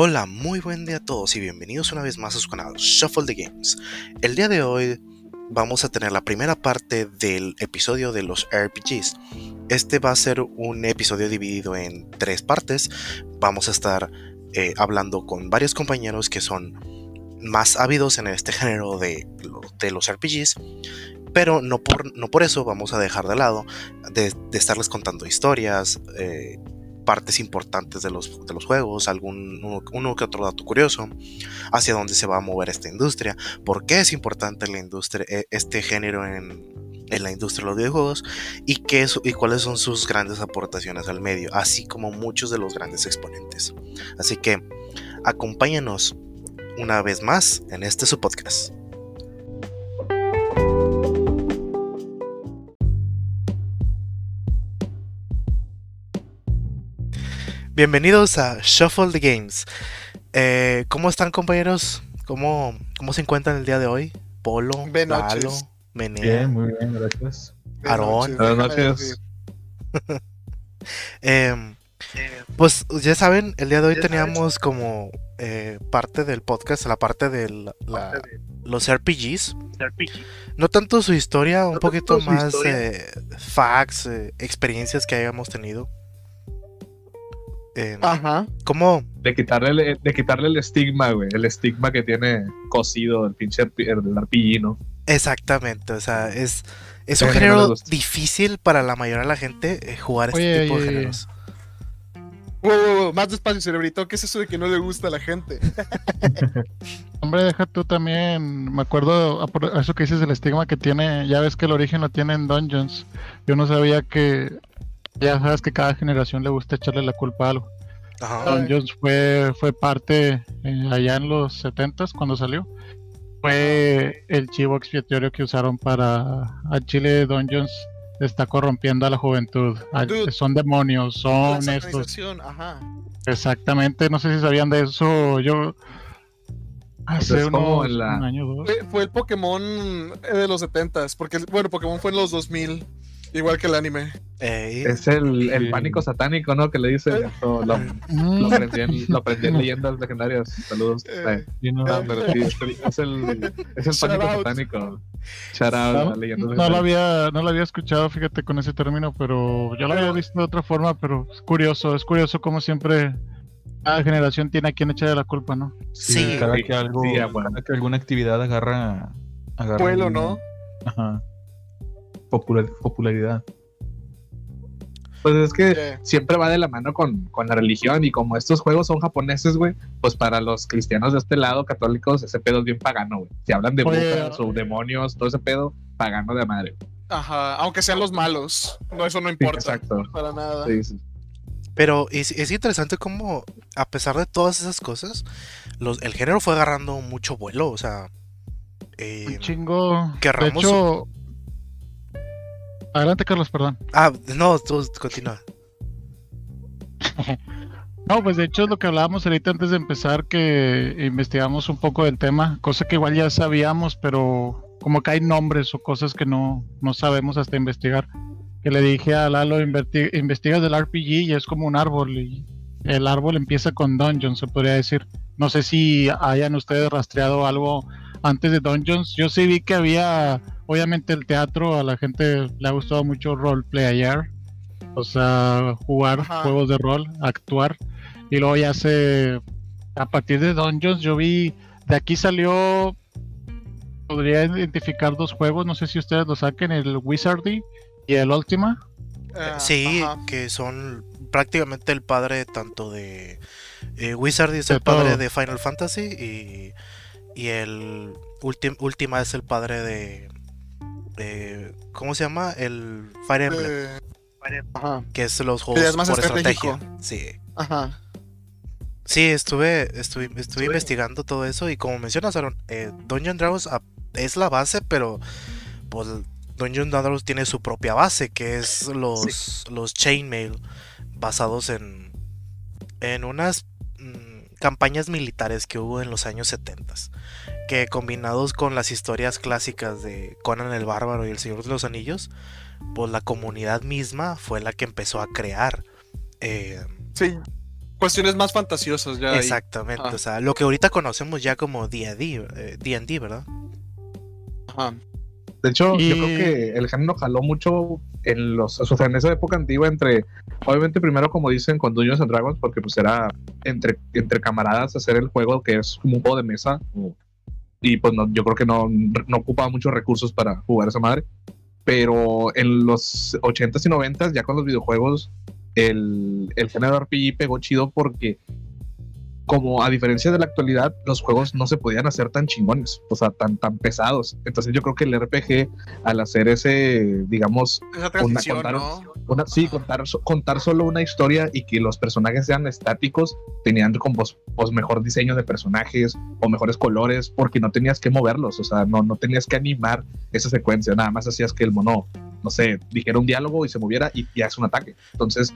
Hola, muy buen día a todos y bienvenidos una vez más a su canal Shuffle the Games. El día de hoy vamos a tener la primera parte del episodio de los RPGs. Este va a ser un episodio dividido en tres partes. Vamos a estar eh, hablando con varios compañeros que son más ávidos en este género de, los RPGs. Pero no por, no por eso vamos a dejar de lado de, estarles contando historias, eh, partes importantes de los, de los juegos, algún uno, que otro dato curioso, hacia dónde se va a mover esta industria, por qué es importante la industria, e, este género en, la industria de los videojuegos y, qué y cuáles son sus grandes aportaciones al medio, así como muchos de los grandes exponentes. Así que acompáñanos una vez más en este su podcast. Bienvenidos a Shuffle the Games. Eh, ¿Cómo están compañeros? ¿Cómo, ¿Cómo se encuentran el día de hoy? Polo, Lalo, Menea. Bien, muy bien, gracias. Aarón. Buenas noches. Em, pues ya saben, el día de hoy teníamos como eh, parte del podcast, la parte de los RPGs. No tanto su historia, un poquito más eh, facts, experiencias que hayamos tenido. Ajá. ¿Cómo? De quitarle, el, de quitarle el estigma, güey. El estigma que tiene cosido el pinche el RPG, ¿no? Exactamente. O sea, es, es un género difícil para la mayoría de la gente eh, jugar este tipo de géneros. más despacio, cerebrito. ¿Qué es eso de que no le gusta a la gente? Hombre, deja tú también. Me acuerdo a eso que dices el estigma que tiene. Ya ves que el origen lo tiene en Dungeons. Yo no sabía que ya sabes que cada generación le gusta echarle la culpa a algo. Dungeons fue, fue parte eh, allá en los 70 cuando salió. Fue el chivo expiatorio que usaron para a Chile Dungeons está corrompiendo a la juventud. son demonios, son estos. Exactamente, no sé si sabían de eso. Yo hace unos, un año dos. Fue, el Pokémon de los 70 porque bueno, Pokémon fue en los 2000. Igual que el anime. es el, el, pánico satánico, ¿no? Que le dice. Lo, lo, aprendí en, lo aprendí en leyendas legendarias. Saludos. Eh. no, pero sí, es el, es el pánico satánico. Shout out no, no, lo había, no lo había escuchado, fíjate, con ese término, pero yo lo había visto de otra forma, pero es curioso, es curioso como siempre cada generación tiene a quien echarle la culpa, ¿no? Sí. Cada que algo, cada que alguna actividad agarra... agarra Vuelo, ¿no? Ajá popularidad. Pues es que siempre va de la mano con, la religión y como estos juegos son japoneses, güey, pues para los cristianos de este lado, católicos, ese pedo es bien pagano, güey. Si hablan de brujas o demonios, todo ese pedo, pagano de madre. Ajá, aunque sean los malos, no, eso no importa. exacto. Para nada. Pero es, es, interesante cómo, a pesar de todas esas cosas, los, el género fue agarrando mucho vuelo, o sea... Eh, chingo. Que de hecho, Adelante, Carlos, perdón. Ah, no, tú continúa. no, pues de hecho es lo que hablábamos ahorita antes de empezar, que investigamos un poco del tema, cosa que igual ya sabíamos, pero como que hay nombres o cosas que no, no sabemos hasta investigar. Que le dije a Lalo, investigas del RPG y es como un árbol, y el árbol empieza con Dungeons, se podría decir. No sé si hayan ustedes rastreado algo antes de Dungeons. Yo sí vi que había, obviamente, el teatro, a la gente le ha gustado mucho roleplay ayer. O sea, jugar juegos de rol, actuar. Y luego ya se. A partir de Dungeons, yo vi. De aquí salió. Podría identificar dos juegos, no sé si ustedes lo saquen: el Wizardy y el Ultima. Eh, sí, que son prácticamente el padre tanto de. Eh, Wizardy es el padre de Final Fantasy y y el última es el padre de, ¿Cómo se llama? El Fire Emblem. Que es los juegos más por estrategia. Sí. Ajá. Sí, estuve, estuve, estuve investigando todo eso y como mencionas, Aaron, eh, Dungeon Dragons es la base, pero pues Dungeon Dragons tiene su propia base, que es los, los chainmail basados en, en unas campañas militares que hubo en los años 70, que combinados con las historias clásicas de Conan el Bárbaro y el Señor de los Anillos, pues la comunidad misma fue la que empezó a crear. Eh, sí. cuestiones más fantasiosas ya. Exactamente, o sea, lo que ahorita conocemos ya como D&D, D&D, ¿verdad? Ajá. De hecho, yo creo que el género jaló mucho en los, o sea, en esa época antigua entre, obviamente primero como dicen con Dungeons and Dragons, porque pues era entre, entre camaradas hacer el juego que es como un juego de mesa, y pues no, yo creo que no, no ocupaba muchos recursos para jugar esa madre, pero en los 80s y 90s ya con los videojuegos el, el género RPG pegó chido porque como a diferencia de la actualidad, los juegos no se podían hacer tan chingones, o sea, tan, tan pesados. Entonces yo creo que el RPG, al hacer ese, digamos, una, contar, una, sí, contar, contar solo una historia y que los personajes sean estáticos, tenían como pues, mejor diseño de personajes o mejores colores, porque no tenías que moverlos, o sea, no, no tenías que animar esa secuencia, nada más hacías que el mono, no sé, dijera un diálogo y se moviera y ya es un ataque. Entonces,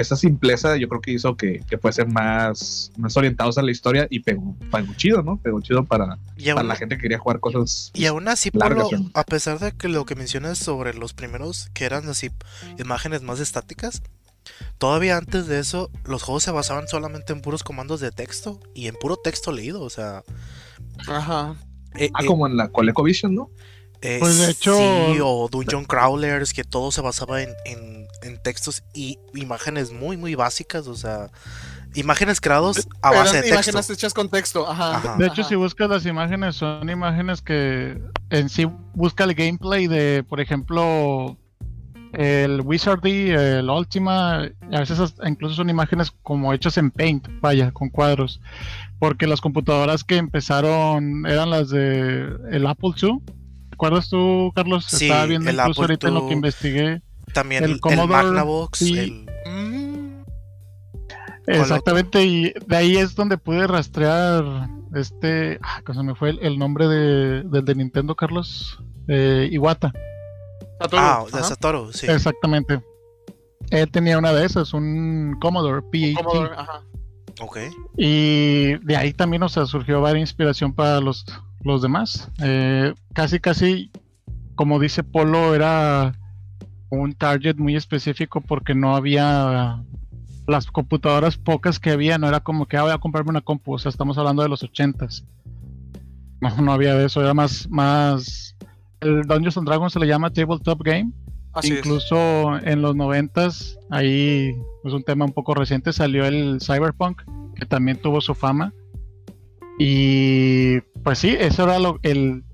esa simpleza yo creo que hizo que, que fuesen más, más orientados a la historia y pegó, pegó chido, ¿no? Pegó chido para, para la gente que quería jugar cosas. Y aún así, Pablo, a pesar de que lo que mencionas sobre los primeros que eran así imágenes más estáticas, todavía antes de eso los juegos se basaban solamente en puros comandos de texto y en puro texto leído, o sea. Ajá. Eh, ah, como en la ColecoVision, ¿no? Eh, pues de hecho. Sí, o Dungeon Crawlers, que todo se basaba en, en, textos y imágenes muy, muy básicas, o sea, imágenes creados a base de texto. Imágenes hechas con texto, ajá. De hecho, si buscas las imágenes, son imágenes que en sí busca el gameplay de, por ejemplo, el Wizardy, el Ultima, a veces incluso son imágenes como hechas en Paint, vaya, con cuadros. Porque las computadoras que empezaron eran las de el Apple II ¿Recuerdas tú, Carlos? Sí, Estaba viendo incluso ahorita en lo que investigué. También el, el Magnavox. Exactamente, y de ahí es donde pude rastrear este. Ah, se me fue el, nombre de, del de Nintendo, Carlos. Eh, Iwata. Ah, de Satoru, sí. Exactamente. Él tenía una de esas, un Commodore PHP. Commodore, ajá. Ok. Y de ahí también, o sea, surgió varias inspiración para los los demás. Eh, casi, casi, como dice Polo, era un target muy específico porque no había las computadoras pocas que había, no era como que ah, voy a comprarme una compu, o sea, estamos hablando de los ochentas. No, no había de eso, era más, más, el Dungeons and Dragons se le llama tabletop game. Incluso en los noventas, ahí es un tema un poco reciente, salió el Cyberpunk, que también tuvo su fama. Y pues sí, eso era lo, el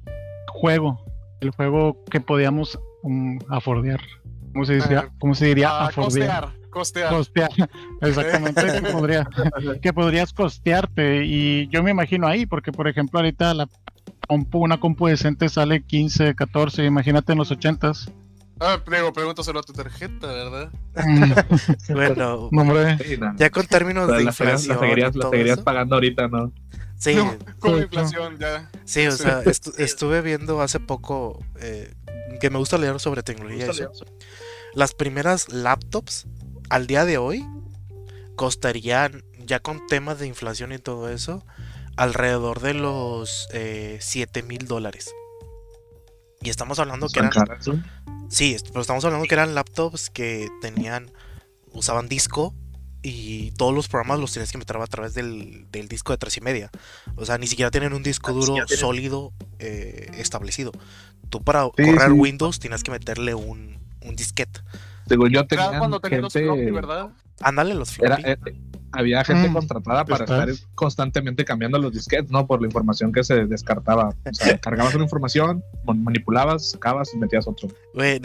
juego, el juego que podíamos um, afordear. ¿Cómo se, decía? ¿Cómo se diría? Ah, afordear. Costear, costear. Exactamente, que, podría, que podrías costearte. Y yo me imagino ahí, porque por ejemplo, ahorita la compu, una compu decente sale 15, 14, imagínate en los 80s. Ah, prego, pregúntaselo a tu tarjeta, ¿verdad? bueno, ya con términos de inflación. La seguirías, pagando ahorita, ¿no? Sí, con inflación ya. Sí, o sea, estuve viendo hace poco eh, que me gusta leer sobre tecnología. Las primeras laptops al día de hoy costarían, ya con temas de inflación y todo eso, alrededor de los eh, 7 mil dólares. Y estamos hablando que eran. Sí, pero estamos hablando que eran laptops que tenían. usaban disco y todos los programas los tienes que meter a través del, disco de tres y media. O sea, ni siquiera tienen un disco duro sólido eh, establecido. Tú para correr Windows tienes que meterle un, un disquete. Según yo tenía cuando gente... los floppy, ¿verdad? Ándale los floppy. Eh, había gente mm, contratada para estar constantemente cambiando los disquetes, ¿no? Por la información que se descartaba. O sea, cargabas una información, manipulabas, sacabas y metías otro. Güey,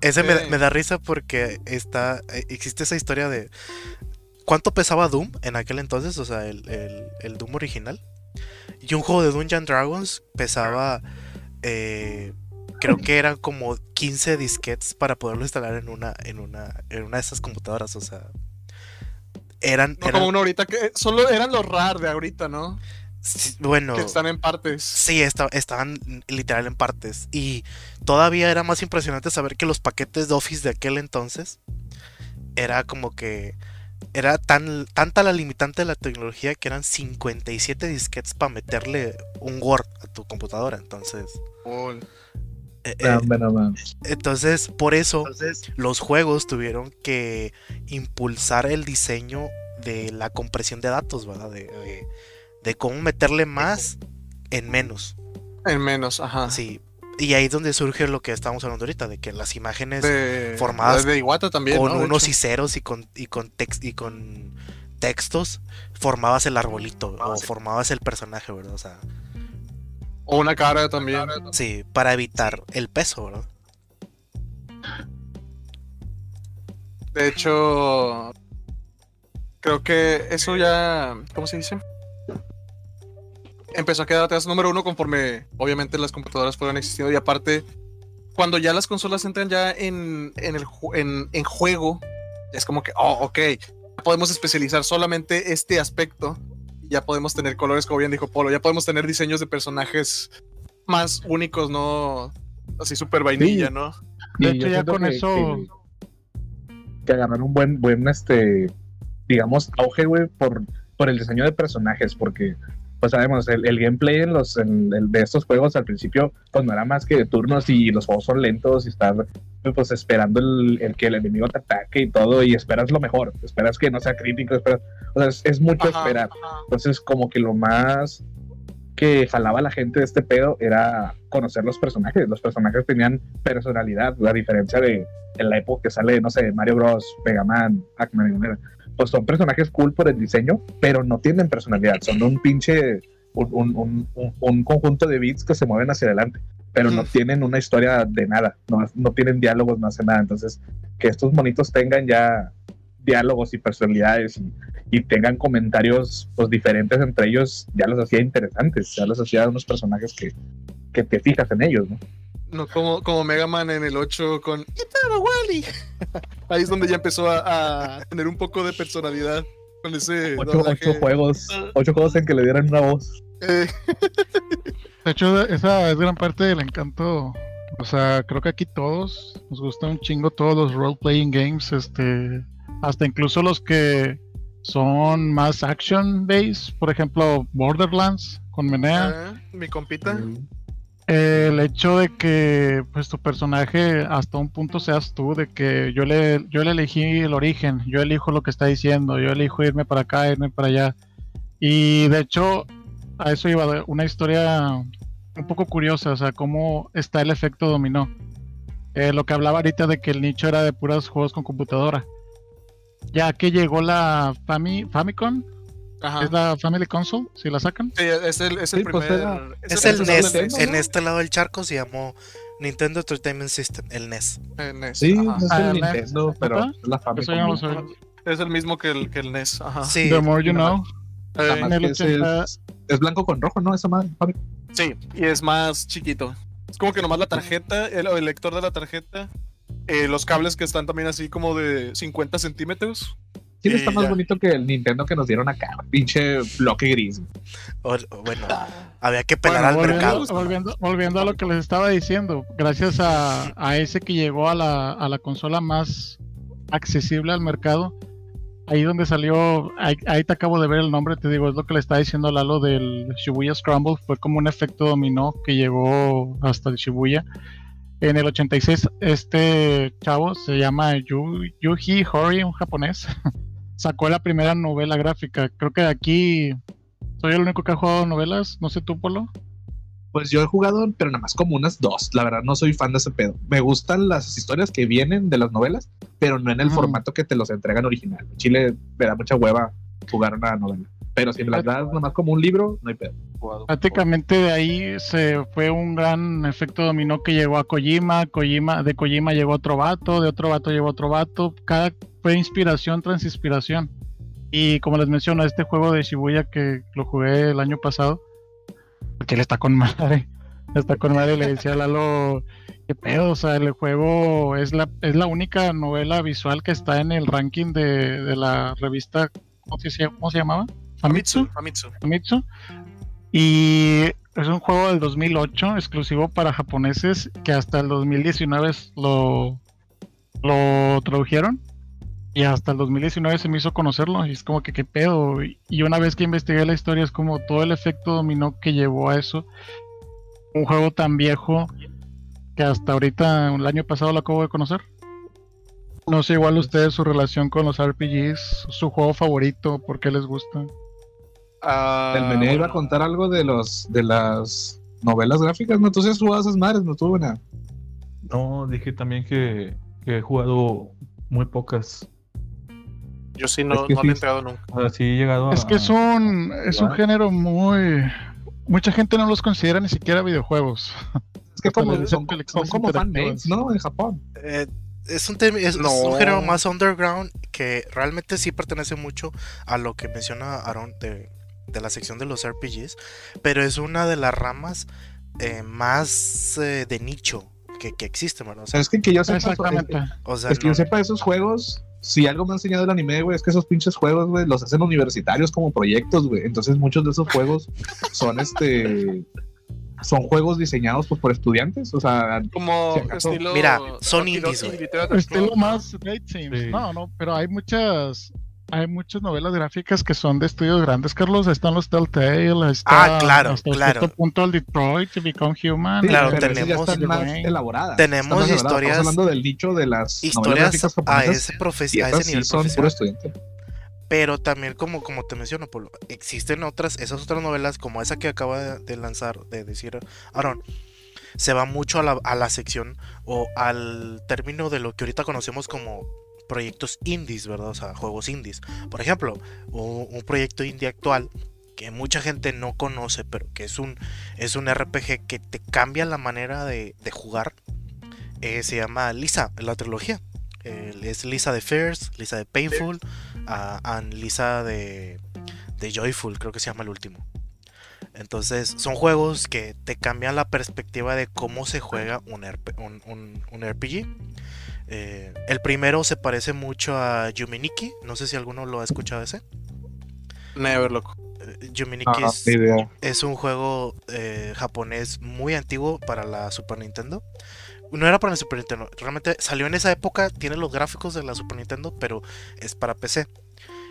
ese, me, me, da risa porque está, eh, existe esa historia de cuánto pesaba Doom en aquel entonces, o sea, el, Doom original. Y un juego de Dungeon Dragons pesaba, eh, creo que eran como 15 disquetes para poderlo instalar en una, en una, en una de esas computadoras, o sea. Eran, no como uno ahorita que solo eran los RAR de ahorita, ¿no? bueno. Que están en partes. Sí, estaban literal en partes. Y todavía era más impresionante saber que los paquetes de Office de aquel entonces era como que era tan tanta la limitante de la tecnología que eran 57 disquetes para meterle un Word a tu computadora. Entonces. Eh, eh, entonces, por eso los juegos tuvieron que impulsar el diseño de la compresión de datos, ¿verdad? De, de, cómo meterle más en menos. En menos, ajá. Sí. Y ahí es donde surge lo que estamos hablando ahorita, de que las imágenes formadas de Iwata también, con unos y ceros y con, y con, y con textos, formabas el arbolito o formabas el personaje, ¿verdad? O sea. O una cara también. Sí, para evitar el peso, ¿verdad? De hecho, creo que eso ya, ¿cómo se dice? Empezó a quedar atrás número uno conforme, obviamente, las computadoras fueron existiendo y aparte, cuando ya las consolas entran ya en, en, el, en, en juego, es como que, oh, ok, podemos especializar solamente este aspecto. Ya podemos tener colores, como bien dijo Polo, ya podemos tener diseños de personajes más únicos, no así súper vainilla, ¿no? De hecho, ya con eso que agarrar un buen, buen, este, digamos, auge, güey, por, por el diseño de personajes, porque, pues sabemos, el, gameplay en los, en, de estos juegos al principio, pues no era más que turnos y los juegos son lentos y estar, pues, esperando el, que el enemigo te ataque y todo, y esperas lo mejor, esperas que no sea crítico, esperas, o sea, es, mucho esperar. Entonces, como que lo más que jalaba a la gente de este pedo era conocer los personajes. Los personajes tenían personalidad, a diferencia de en la época que sale, no sé, Mario Bros, Mega Man, Pac-Man, pues son personajes cool por el diseño, pero no tienen personalidad, son un pinche, un, un, conjunto de bits que se mueven hacia adelante, pero no tienen una historia de nada, no, no tienen diálogos, no hacen nada. Entonces, que estos monitos tengan ya diálogos y personalidades y, tengan comentarios pues diferentes entre ellos, ya los hacía interesantes, ya los hacía unos personajes que, que te fijas en ellos, ¿no? No, como, como Mega Man en el 8 con Wally. Ahí es donde ya empezó a, tener un poco de personalidad con ese. Ocho, juegos, ocho juegos en que le dieran una voz. Eh. De hecho, esa es gran parte del encanto. O sea, creo que aquí todos nos gusta un chingo todos los role-playing games. Este, hasta incluso los que son más action based, por ejemplo, Borderlands con Menea. Ah, mi compita. El hecho de que pues tu personaje hasta un punto seas tú, de que yo le, yo le elegí el origen, yo elijo lo que está diciendo, yo elijo irme para acá, irme para allá. Y de hecho, a eso iba una historia un poco curiosa, o sea, cómo está el efecto dominó. Eh, lo que hablaba ahorita de que el nicho era de puros juegos con computadora ya que llegó la Fami, Es la Family Console, si la sacan. Sí, es el, es el pues primer. es, el, NES. En este lado del charco se llamó Nintendo Entertainment System, el NES. El NES. Sí, es el ah, Nintendo, pero es la Famicom. es el mismo que el, que el NES. Ajá. Sí. The more you know. Eh, es, blanco con rojo, ¿no? Esa madre. Sí, y es más chiquito. Es como que nomás la tarjeta, el, el lector de la tarjeta eh, los cables que están también así como de 50 centímetros. Sí, está más bonito que el Nintendo que nos dieron acá, pinche bloque gris. bueno, había que pelar al mercado. Volviendo, a lo que les estaba diciendo, gracias a, ese que llegó a la, a la, consola más accesible al mercado, ahí donde salió, ahí, ahí, te acabo de ver el nombre, te digo, es lo que le estaba diciendo Lalo del Shibuya Scramble, fue como un efecto dominó que llegó hasta el Shibuya en el 86, este chavo se llama Yuji Hori, un japonés. Sacó la primera novela gráfica. Creo que aquí soy el único que ha jugado novelas. No sé tú, Polo. Pues yo he jugado, pero nada más como unas dos. La verdad, no soy fan de ese pedo. Me gustan las historias que vienen de las novelas, pero no en el formato que te los entregan original. En Chile me da mucha hueva jugar una novela. Pero si me las das nomás como un libro, no hay pedo. Prácticamente de ahí se fue un gran efecto dominó que llegó a Kojima, Kojima, de Kojima llegó otro vato, de otro vato llegó otro vato, cada fue inspiración tras inspiración. Y como les menciono, este juego de Shibuya que lo jugué el año pasado, porque él está con madre, está con madre, le decía a Lalo, qué pedo, o sea, el juego es la, es la única novela visual que está en el ranking de, de la revista, ¿cómo se, ¿cómo se llamaba? Famitsu. Famitsu. Y es un juego del 2008 exclusivo para japoneses que hasta el 2019 lo, lo tradujeron. Y hasta el 2019 se me hizo conocerlo. Y es como que qué pedo. Y una vez que investigué la historia, es como todo el efecto dominó que llevó a eso. Un juego tan viejo que hasta ahorita, el año pasado, lo acabo de conocer. No sé, igual ustedes su relación con los RPGs, su juego favorito, ¿por qué les gusta? Ah, el menú iba a contar algo de los de las novelas gráficas, ¿no? Entonces jugado esas madres, no tuvo una. No, dije también que, que he jugado muy pocas. Yo sí no, Es que no sí. le he entrado nunca. Así he llegado a. Es que es un, es un género muy... Mucha gente no los considera ni siquiera videojuegos. Es que como, son, son como fanmates, ¿no? En Japón. Eh, es un, es, es un género más underground que realmente sí pertenece mucho a lo que menciona Aaron de, de la sección de los RPGs, pero es una de las ramas eh, más eh, de nicho que, que existe, ¿verdad? O sea, es que, que yo sepa, Exactamente. o sea, es que no- yo sepa esos juegos, si algo me ha enseñado el anime, güey, es que esos pinches juegos, güey, los hacen universitarios como proyectos, güey. Entonces muchos de esos juegos son este son juegos diseñados pues, por estudiantes, o sea, Como Si acaso- estilo. Mira, son indies, Estilo más Date Sims. Sí. No, no, pero hay muchas... Hay muchas novelas gráficas que son de estudios grandes, Carlos. Están los Telltale, está Ah, claro, hasta claro. cierto punto el Detroit, To Become Human. sí, Claro, pero ya tenemos- están más Güey. elaboradas. Tenemos están más elaboradas. historias- Estamos hablando del nicho de las novelas historias gráficas a ese, a ese sí nivel son puro estudiante. Pero también como, como te menciono, Polo, existen otras, esas otras novelas como esa que acaba de, de lanzar, de decir Aaron, se va mucho a la, a la sección o al término de lo que ahorita conocemos como proyectos indies, ¿verdad? O sea, juegos indies. Por ejemplo, un, proyecto indie actual que mucha gente no conoce, pero que es un, es un RPG que te cambia la manera de, de jugar, eh, se llama Lisa, la trilogía. El- es Lisa de Fears, Lisa de Painful, and Lisa de, de Joyful, creo que se llama el último. Entonces, son juegos que te cambian la perspectiva de cómo se juega un, un- un RPG. Eh, el primero se parece mucho a Yuminiki, no sé si alguno lo ha escuchado ese. Never, loco. Eh, Yuminiki Ah, es, un juego eh, japonés muy antiguo para la Super Nintendo. No era para la Super Nintendo, realmente salió en esa época, tiene los gráficos de la Super Nintendo, pero es para PC.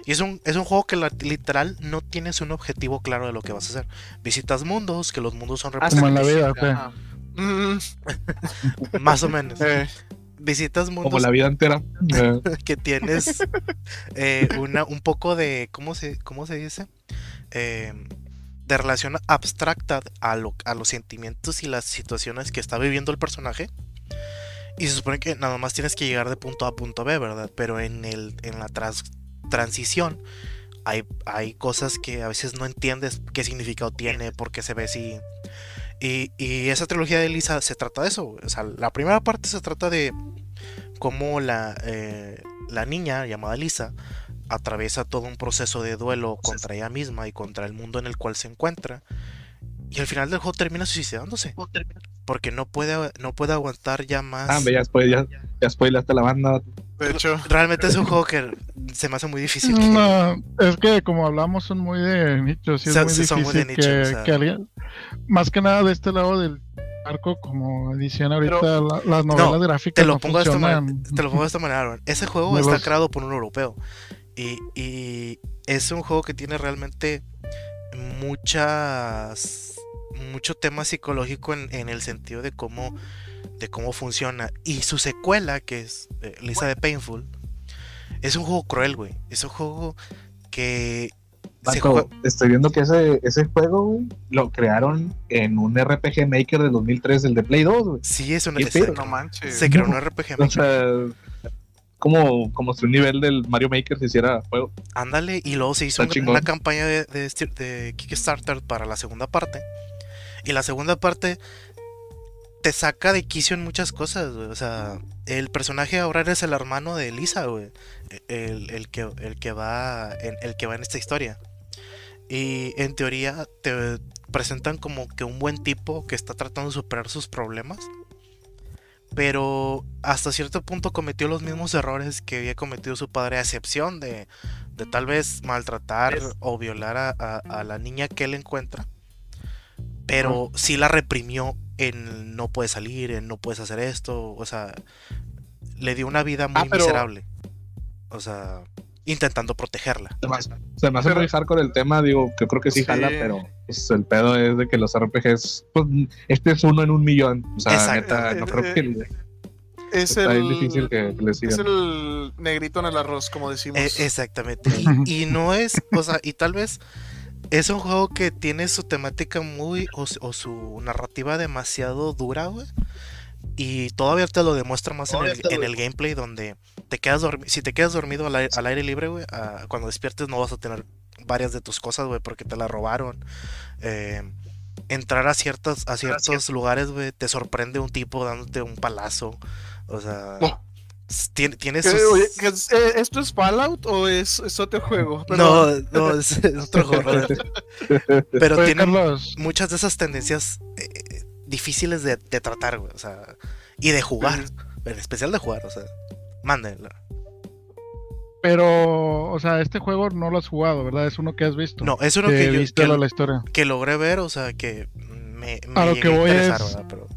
Y es un, es un juego que la- literal no tienes un objetivo claro de lo que vas a hacer. Visitas mundos, que los mundos son Como en la representativos, vida. Mm, más o menos. eh, Visitas Como mundos la vida entera. Eh, que tienes eh, una, un poco de, ¿cómo se, cómo se dice? Eh, de relación abstracta a, lo- a los sentimientos y las situaciones que está viviendo el personaje. Y se supone que nada más tienes que llegar de punto A a punto B, ¿verdad? Pero en, el, en la transición hay, hay cosas que a veces no entiendes qué significado tiene, por qué se ve así. Y, y esa trilogía de Lisa se trata de eso. O sea, la primera parte se trata de cómo la, eh, la niña llamada Lisa atraviesa todo un proceso de duelo contra ella misma y contra el mundo en el cual se encuentra. Y al final del juego termina suicidándose. Porque no puede, no puede aguantar ya más. Ah, ve, ya después, ya, ya spoilaste la banda. De hecho, Realmente es un juego que se me hace muy difícil. que- No, es que como hablamos son muy de nicho, sí es Son- muy difícil muy de nicho, que, o sea. que alguien, más que nada de este lado del arco, como decían ahorita, Pero- la- las novelas gráficas Te lo no pongo de esta manera. funcionan. Te lo pongo de esta manera, Aaron. Ese juego está creado por un europeo. Y, y es un juego que tiene realmente muchas mucho tema psicológico en, en el sentido de cómo de cómo funciona y su secuela que es eh, Lisa de Painful es un juego cruel güey es un juego que se juega- estoy viendo que ese, ese juego, güey, lo crearon en un RPG Maker de 2003, el de Play 2, güey. sí es un ¿Qué se, pedo? no manches. se creó un RPG O Maker. sea, como, como si un nivel del Mario Maker se hiciera juego. Ándale, y luego se hizo Está una, campaña de, de esti- de Kickstarter para la segunda parte. Y la segunda parte te saca de quicio en muchas cosas, güey. O sea, el personaje ahora eres el hermano de Lisa, güey. El, el que, el, que va en, el que va en esta historia. Y en teoría te presentan como que un buen tipo que está tratando de superar sus problemas. Pero hasta cierto punto cometió los mismos errores que había cometido su padre, a excepción de, de tal vez maltratar o violar a, a- a la niña que él encuentra. Pero sí la reprimió en no puedes salir, en no puedes hacer esto. O sea, le dio una vida muy Ah, pero- miserable. O sea, intentando protegerla. Se me hace- se me hace Pero- muy hardcore el tema, digo, que yo creo que sí, Sí. jala, pero pues, el pedo es de que los RPGs, pues, este es uno en un millón. O sea, Exacto. neta, no creo que... Es el, difícil que, es el negrito en el arroz, como decimos. Eh, exactamente. Y, y no es, o sea, y tal vez es un juego que tiene su temática muy, o, su- o su narrativa demasiado dura, güey. Y todavía te lo demuestra más en el, en gameplay donde te quedas dormido. Si te quedas dormido al aire, al aire libre, güey, ah, cuando despiertes no vas a tener varias de tus cosas, güey, porque te las robaron. Eh, entrar a ciertos, a ciertos lugares, güey, te sorprende un tipo dándote un palazo. O sea, No. Tiene, tiene ¿Qué, sus... oye, ¿qué es- eh, ¿Esto es Fallout o es, es otro juego? No, Perdón. no, es, es otro juego. Pero Oye, tiene Carlos, muchas de esas tendencias eh, difíciles de, de tratar, güey. O sea, y de jugar. En especial de jugar, o sea. Mándenla. pero, o sea, este juego no lo has jugado, ¿verdad? Es uno que has visto. No, es uno que que, yo, que, lo- la historia. que logré ver, o sea, que me, me A lo que voy es-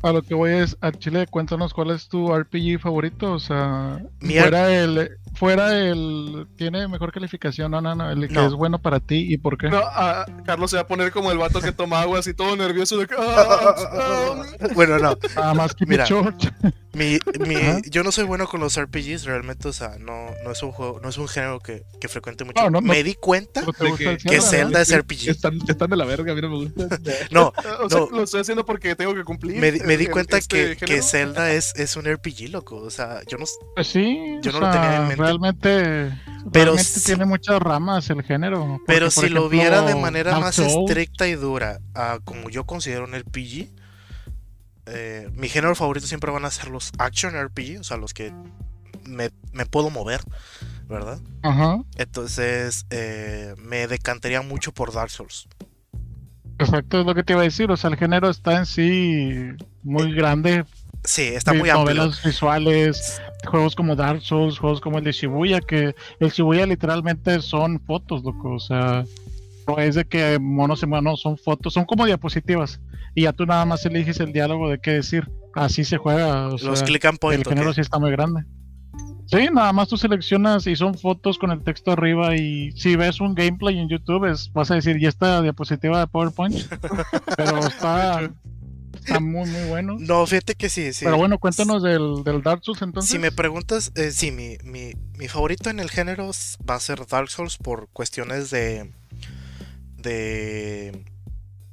A lo que voy es, a Chile, cuéntanos cuál es tu RPG favorito, o sea, Mi fuera el, fuera el, tiene mejor calificación, no, no, no, el que No. es bueno para ti y por qué. No, ah, Carlos se va a poner como el vato que toma agua así todo nervioso de que, ah, ah, bueno, no. Nada más que Mira. George. Mi, mi- Ajá. yo no soy bueno con los RPGs, realmente, o sea, no, no es un juego, no es un género que, que frecuente mucho. No, no, no. me di cuenta de que- que Zelda, es RPG. Están, están de la verga, a mí no me gusta. No, o sea, No. lo estoy haciendo porque tengo que cumplir. me, di- me di cuenta este que, que. Zelda es, es un RPG, loco. O sea, yo no, Pues sí, Yo no lo tenía en sea, mente. Realmente, Pero realmente tiene muchas ramas el género. Pero porque, si lo viera de manera Dark más estricta y dura, a como yo considero un RPG, eh, mi género favorito siempre van a ser los action RPG, o sea, los que me, me puedo mover, ¿verdad? Ajá, Entonces, eh, me decantaría mucho por Dark Souls. exacto, es lo que te iba a decir. O sea, el género está en sí muy grande. Sí, está muy amplio. novelas visuales, juegos como Dark Souls, juegos como el de Shibuya, que el Shibuya literalmente son fotos, loco. O sea, no es de que monos y monos, son fotos, son como diapositivas. Y ya tú nada más eliges el diálogo de qué decir. Así se juega. O Los sea, click and point. el género sí está muy grande. Sí, nada más tú seleccionas y son fotos con el texto arriba y si ves un gameplay en YouTube es, vas a decir, ¿y esta diapositiva de PowerPoint? Pero está, está muy, muy bueno. No, fíjate que sí, sí. Pero bueno, cuéntanos del, del Dark Souls entonces. Si me preguntas, eh, sí, mi, mi, mi favorito en el género va a ser Dark Souls por cuestiones de. de.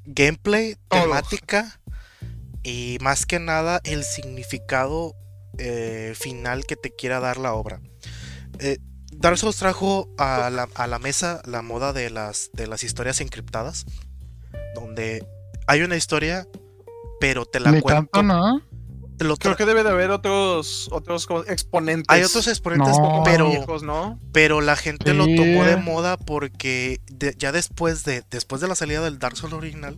gameplay, Todos. temática y más que nada el significado eh, final que te quiera dar la obra. Eh, Dark Souls trajo a la, a la mesa la moda de las, de las historias encriptadas, donde hay una historia, pero te la Ni cuento. tanto, ¿no? te lo Creo que debe de haber otros, otros como exponentes. hay otros exponentes, No. pero viejos, ¿no? Pero la gente lo tomó de moda porque de- ya después de, después de la salida del Dark Souls original,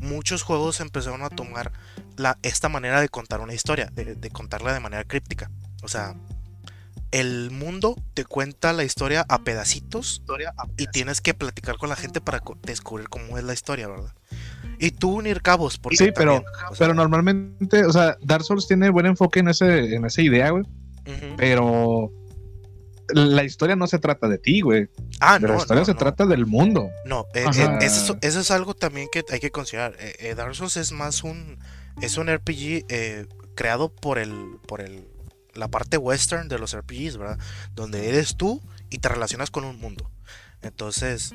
muchos juegos empezaron a tomar la, esta manera de contar una historia, de, de contarla de manera críptica. O sea, el mundo te cuenta la historia a pedacitos y tienes que platicar con la gente para descubrir cómo es la historia, ¿verdad? Y tú unir cabos, porque Sí, pero- también, Pero normalmente, o sea, Dark Souls tiene buen enfoque en, ese, en esa idea, güey. Pero la historia no se trata de ti, güey. Ah, no, la historia no, se no. trata del mundo. No, eh, eh, eso, es- eso es algo también que hay que considerar. Eh, eh, Dark Souls es más un es un RPG creado por el por el la parte western de los RPGs, ¿verdad? Donde eres tú y te relacionas con un mundo. Entonces,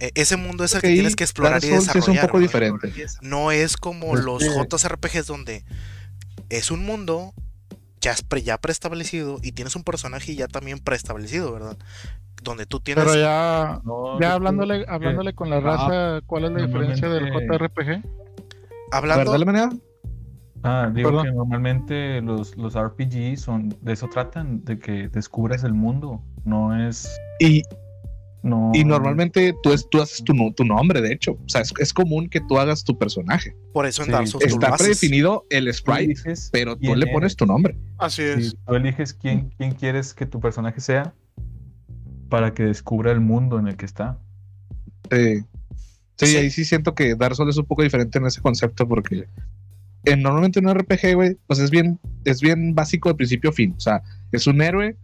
ese mundo es el que tienes que explorar Dark y Souls es un desarrollar. poco ¿verdad? diferente. No es como Es los JRPGs donde es un mundo ya, es pre- ya preestablecido y tienes un personaje ya también preestablecido, ¿verdad? Donde tú tienes Pero ya, No, ya yo hablándole, que- hablándole con la Ah, raza, ¿cuál es la diferencia del JRPG? Hablando dale manera. Ah, digo Perdón. que normalmente los, los RPG son, de eso tratan, de que descubras el mundo, no es, Y, no... y normalmente tú, es- tú haces tu, tu nombre, de hecho. O sea, es, es común que tú hagas tu personaje. por eso en Sí, Dark Souls Está predefinido el sprite, pero tú le pones eres. tu nombre. Así es. Sí, tú eliges quién, quién quieres que tu personaje sea para que descubra el mundo en el que está. Sí. Sí, Sí. ahí sí siento que Dark Souls es un poco diferente en ese concepto porque eh, normalmente en un RPG, güey, pues es bien, es bien básico de principio a fin. O sea, es un héroe.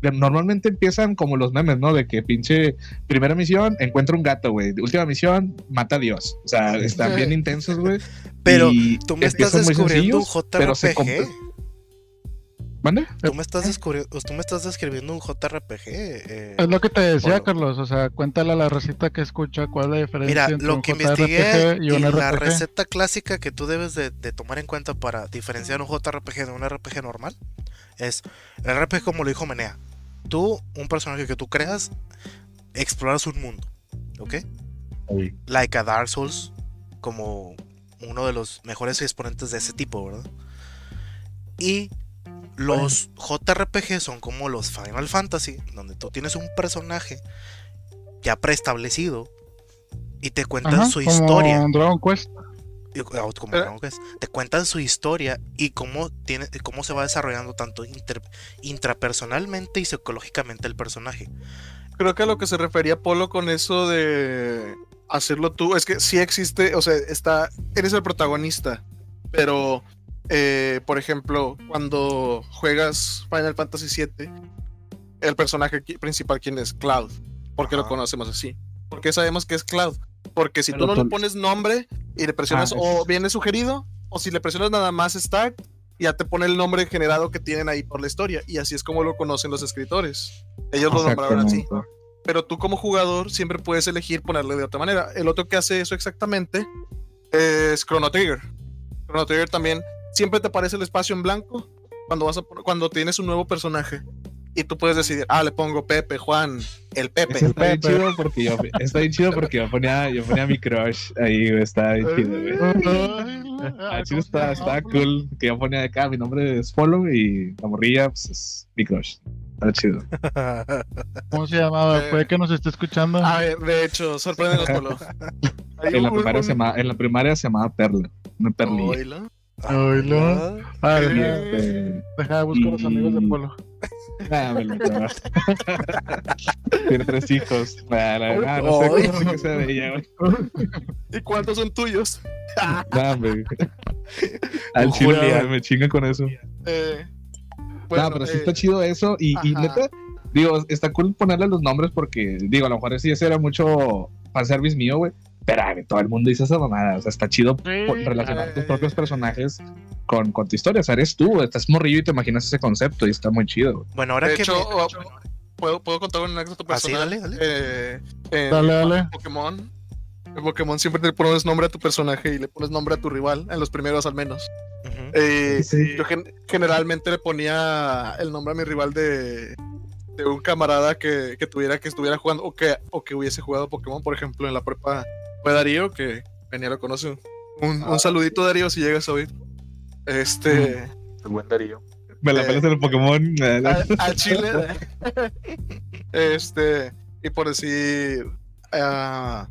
Normalmente empiezan como los memes, ¿no? De que pinche primera misión encuentra un gato, güey. Última misión mata a Dios. O sea, están bien intensos, güey. Pero y tú me estás descubriendo un sencillos, pero se JRPG. ¿Mande? Tú me estás, descubri- tú me estás describiendo un JRPG. eh, Es lo que te decía. Carlos. O sea, cuéntale a la receta que escucha cuál es la diferencia Mira, entre lo un que investigué y y un la RPG. receta clásica que tú debes de, de tomar en cuenta para diferenciar un JRPG de un RPG normal es el RPG como lo dijo Menea. Tú, un personaje que tú creas, exploras un mundo, ¿ok? Like a Dark Souls, como uno de los mejores exponentes de ese tipo, ¿verdad? Y los JRPG son como los Final Fantasy, donde tú tienes un personaje ya preestablecido y te cuentan Ajá, su como historia. Dragon Quest. Como Eh. Dragon Quest, te cuentan su historia y cómo tiene cómo se va desarrollando tanto inter- intrapersonalmente y psicológicamente el personaje. Creo que a lo que se refería Polo con eso de hacerlo tú, es que sí existe, o sea, está, eres el protagonista, pero, eh, por ejemplo, cuando juegas Final Fantasy VII, el personaje principal, ¿quién es? Cloud. ¿Por qué lo conocemos así? Porque sabemos que es Cloud. Porque si Pero tú no tú- le pones nombre y le presionas Ah, o viene sugerido, o si le presionas nada más Start, ya te pone el nombre generado que tienen ahí por la historia. Y así es como lo conocen los escritores. Ellos lo nombraron así pero tú como jugador siempre puedes elegir ponerle de otra manera. El otro que hace eso exactamente es Chrono Trigger. Chrono Trigger también siempre te aparece el espacio en blanco cuando vas a cuando tienes un nuevo personaje y tú puedes decidir, ah, le pongo Pepe, Juan, el Pepe. Eso está bien Pepe. chido porque yo, está bien chido porque yo ponía, yo ponía mi crush ahí, está bien chido, güey. Ah, está, está cool que yo ponía acá, mi nombre es Follow y la morrilla, pues es mi crush. Está chido. ¿Cómo se llamaba? Eh, Puede que nos esté escuchando. A ver, de hecho, sorpréndenos, Polo. En la, primaria un- se llama, en la primaria se llamaba Perla, una perlilla. Oílo. Oílo. Ah, Eh, Y, deja, este, deja de buscar a los amigos de y- Polo. ah, me lo. Tiene tres hijos. Ah, no sé Ay. cómo sé que sea de ella, güey. ¿Y cuántos son tuyos? Nah, güey. Al chile me chinga con eso. Eh, no, bueno, pero sí eh, está chido eso. Y, y neta, digo, está cool ponerle los nombres porque, digo, a lo mejor sí ese era mucho fanservice mío, güey. Pero ay, todo el mundo dice esa mamada. O sea, está chido Sí, relacionar tus propios personajes con, con tu historia. O sea, eres tú, estás morrillo y te imaginas ese concepto y está muy chido. Bueno, ahora de que hecho, me- oh, ¿puedo, puedo contar una anécdota Ah, sí, personal. dale, dale. Eh, en Dale, dale. Pokémon. En Pokémon siempre le pones nombre a tu personaje y le pones nombre a tu rival, en los primeros al menos. Eh, Sí. Yo gen- generalmente le ponía el nombre a mi rival de, de un camarada que, que tuviera que estuviera jugando o que, o que hubiese jugado Pokémon, por ejemplo, en la prepa fue Darío, que venía lo conoce. Un, un saludito, Darío, si llegas a oír. Este. El buen Darío. Me la Eh, en el Pokémon. al, al chile. este, y por decir, ah,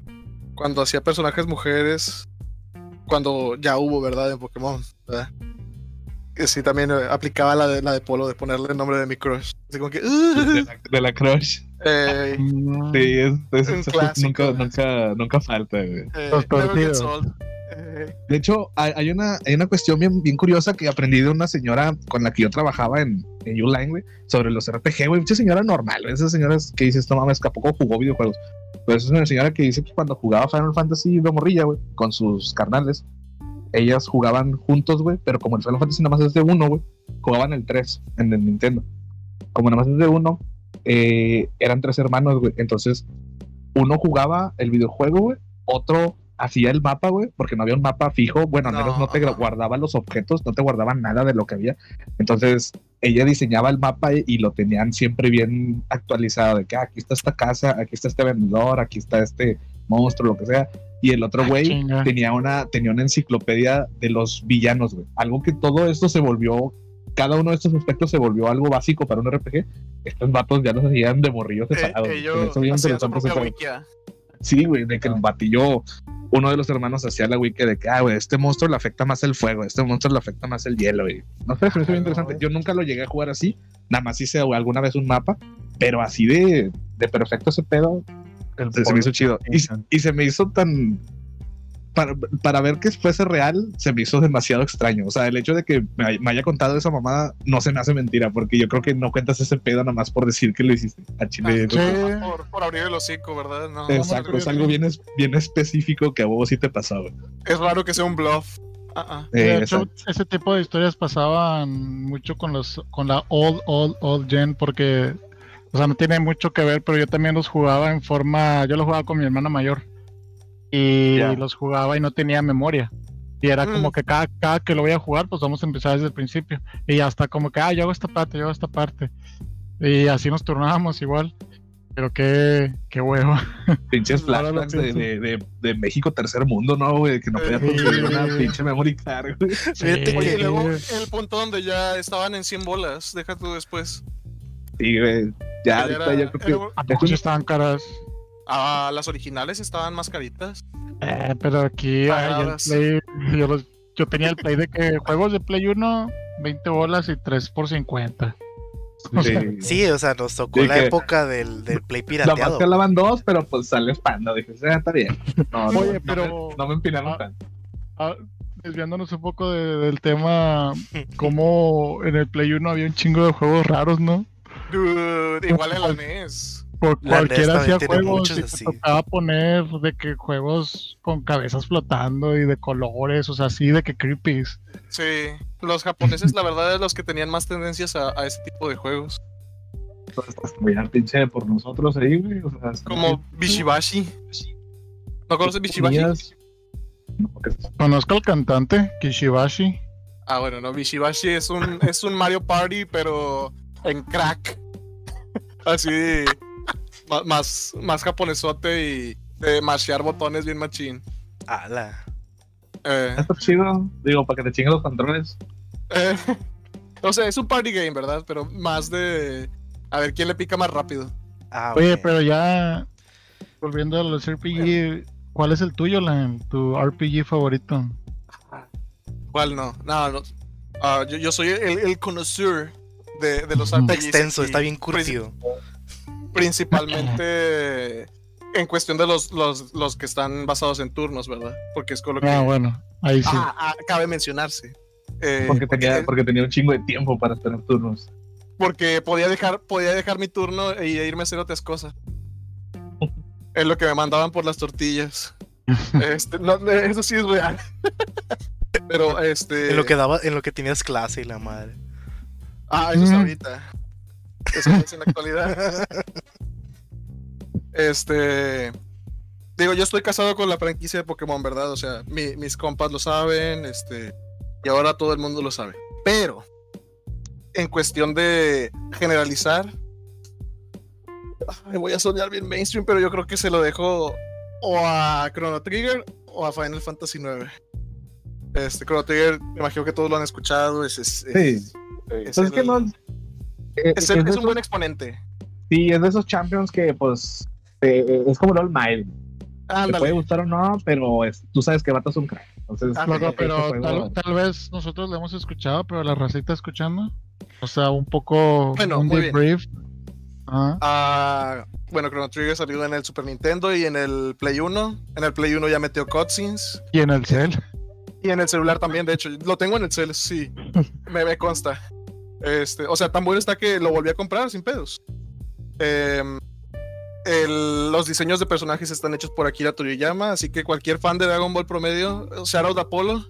cuando hacía personajes mujeres, cuando ya hubo, ¿verdad? En Pokémon, ¿verdad? Que sí, también eh, aplicaba la de, la de Polo, de ponerle el nombre de mi crush. Así como que. de, la, de la crush. Eh, Mm, Sí, es, es- Un eso clásico. nunca, nunca, nunca falta, güey. eh. Eh, De hecho, hay, hay una, hay una cuestión bien, bien curiosa que aprendí de una señora con la que yo trabajaba en, en Uline, güey, sobre los RPG, güey. Mucha señora normal, güey. Esas señoras que dices, no mames, que a poco jugó videojuegos. Pero esa es una señora que dice que cuando jugaba Final Fantasy de morrilla, güey, con sus carnales, ellas jugaban juntos, güey, pero como el Final Fantasy nada más es de uno, güey, jugaban el 3 en el Nintendo. Como nada más es de uno, eh, eran tres hermanos, güey. Entonces, uno jugaba el videojuego, güey, otro hacía el mapa, güey, porque no había un mapa fijo. Bueno, al menos no te No. guardaba los objetos, no te guardaba nada de lo que había. Entonces, ella diseñaba el mapa y, y lo tenían siempre bien actualizado, de que ah, aquí está esta casa, aquí está este vendedor, aquí está este monstruo, lo que sea. Y el otro Ah, güey tenía una, tenía una enciclopedia de los villanos, güey. Algo que todo esto se volvió, cada uno de estos aspectos se volvió algo básico para un RPG. Estos vatos ya los hacían de morrillos eh, separados. ellos Eso hacían su wikia. Sí, güey, de que el batillo, uno de los hermanos hacía la wiki de que, ah, güey, este monstruo le afecta más el fuego, este monstruo le afecta más el hielo, güey. No sé, se me hizo bien interesante. Yo nunca lo llegué a jugar así, nada más hice alguna vez un mapa, pero así de, de perfecto ese pedo, El se, se me hizo chido. Y, y se me hizo tan. Para, para ver que fuese real, se me hizo demasiado extraño. O sea, el hecho de que me, hay- me haya contado esa mamada no se me hace mentira, porque yo creo que no cuentas ese pedo nada más por decir que lo hiciste a Chile. Sí. Por, por abrir el hocico, ¿verdad? No, Exacto, es algo bien, es- bien específico que a vos sí te pasaba. es raro que sea un bluff. Ah, ah. Eh, de hecho, ese tipo de historias pasaban mucho con los con la old, old, old gen, porque, o sea, no tiene mucho que ver, pero yo también los jugaba en forma, yo los jugaba con mi hermana mayor y Ya. los jugaba y no tenía memoria. Y era como Mm. que cada, cada que lo voy a jugar, pues vamos a empezar desde el principio. Y hasta como que, ah, yo hago esta parte, yo hago esta parte. Y así nos turnábamos igual. Pero qué, qué huevo. Pinches flashbacks de, de, de, de México tercer mundo, ¿no, güey? Que no podía Sí. conseguir una pinche memory card, güey. Fíjate Oye, y luego el punto donde ya estaban en 100 bolas, deja tú después. Sí, güey. Ya, Era- ahorita yo creo que. era- ¿A poco sí estaban caras? Ah, las originales estaban más caritas. Eh, pero aquí ay, el. Play, yo, los- yo tenía el Play de que juegos de Play 1, 20 bolas y 3 por 50. O sea, Sí. Sí, o sea, nos tocó Sí, la que- época del, del Play La pirateado. que hablaban dos, pero pues sale panda. Dije, "Ah, está bien. No, no, Oye, no pero- me- No me empinaron Ah, tanto. ah, desviándonos un poco de- del tema, como en el Play 1 había un chingo de juegos raros, ¿no? Dude, igual en la NES. Por La NES cualquiera hacía juegos y así. tocaba poner de que juegos con cabezas flotando y de colores, o sea, así de que creepies. Sí, los japoneses, la verdad, es los que tenían más tendencias a, a ese tipo de juegos. Mirar pinche por nosotros ahí, güey. O sea, está Como Bishibashi. ¿No conoces Bishibashi? Conozco al cantante, Kishibashi. Ah, bueno, no, Bishibashi es un, es un Mario Party, pero en crack. Así, más, más japonesote y de mashear botones bien machín. Ala. Eh, Está chido. Digo, para que te chinguen los controles. eh, o sea, es un party game, ¿verdad? Pero más de a ver quién le pica más rápido. Ah, Oye, pero ya volviendo a los RPG, ¿cuál es el tuyo, Lan? Tu RPG favorito? ¿Cuál no? No, no. Ah, yo, yo soy el, el connoisseur de, de los Ujú. Está RPGs extenso, está bien curtido. Principalmente en cuestión de los, los, los que están basados en turnos, ¿verdad? Porque es con lo que Ah, bueno, ahí sí. Ah, ah, cabe mencionarse. Eh, Porque tenía, porque, porque tenía un chingo de tiempo para esperar turnos. porque podía dejar, podía dejar mi turno e irme a hacer otras cosas. Es lo que me mandaban por las tortillas. Este, no, eso sí es real. Pero este. En lo que daba, en lo que tenías clase y la madre. Ah, eso es ahorita. Eso no es en la actualidad. Este. Digo, yo estoy casado con la franquicia de Pokémon, ¿verdad? O sea, mi- mis compas lo saben, este. Y ahora todo el mundo lo sabe. Pero, en cuestión de generalizar. ay, voy a soñar bien mainstream, pero yo creo que se lo dejo o a Chrono Trigger o a Final Fantasy IX. Este, Chrono Trigger, me imagino que todos lo han escuchado. Es, Sí. es Pues es que el- no. Eh, es, un esos- buen exponente. Sí, es de esos champions que, pues, eh, es como el All Might. Te Ándale. puede gustar o no, pero es- tú sabes que Vato es un crack. Entonces, Ah, ese pero tal, tal vez nosotros lo hemos escuchado, pero la racita escuchando. O sea, un poco Bueno, un muy bien. debrief. Ah, Ah, bueno, Chrono Trigger salió en el Super Nintendo y en el Play 1. En el Play 1 ya metió cutscenes. y en el cel. Y en el celular también, de hecho. Lo tengo en el cel, sí. Me, me consta. Este, o sea, tan bueno está que lo volví a comprar sin pedos. Em, el- los diseños de personajes están hechos por Akira Toriyama, así que cualquier fan de Dragon Ball promedio, Shoutout a Apollo,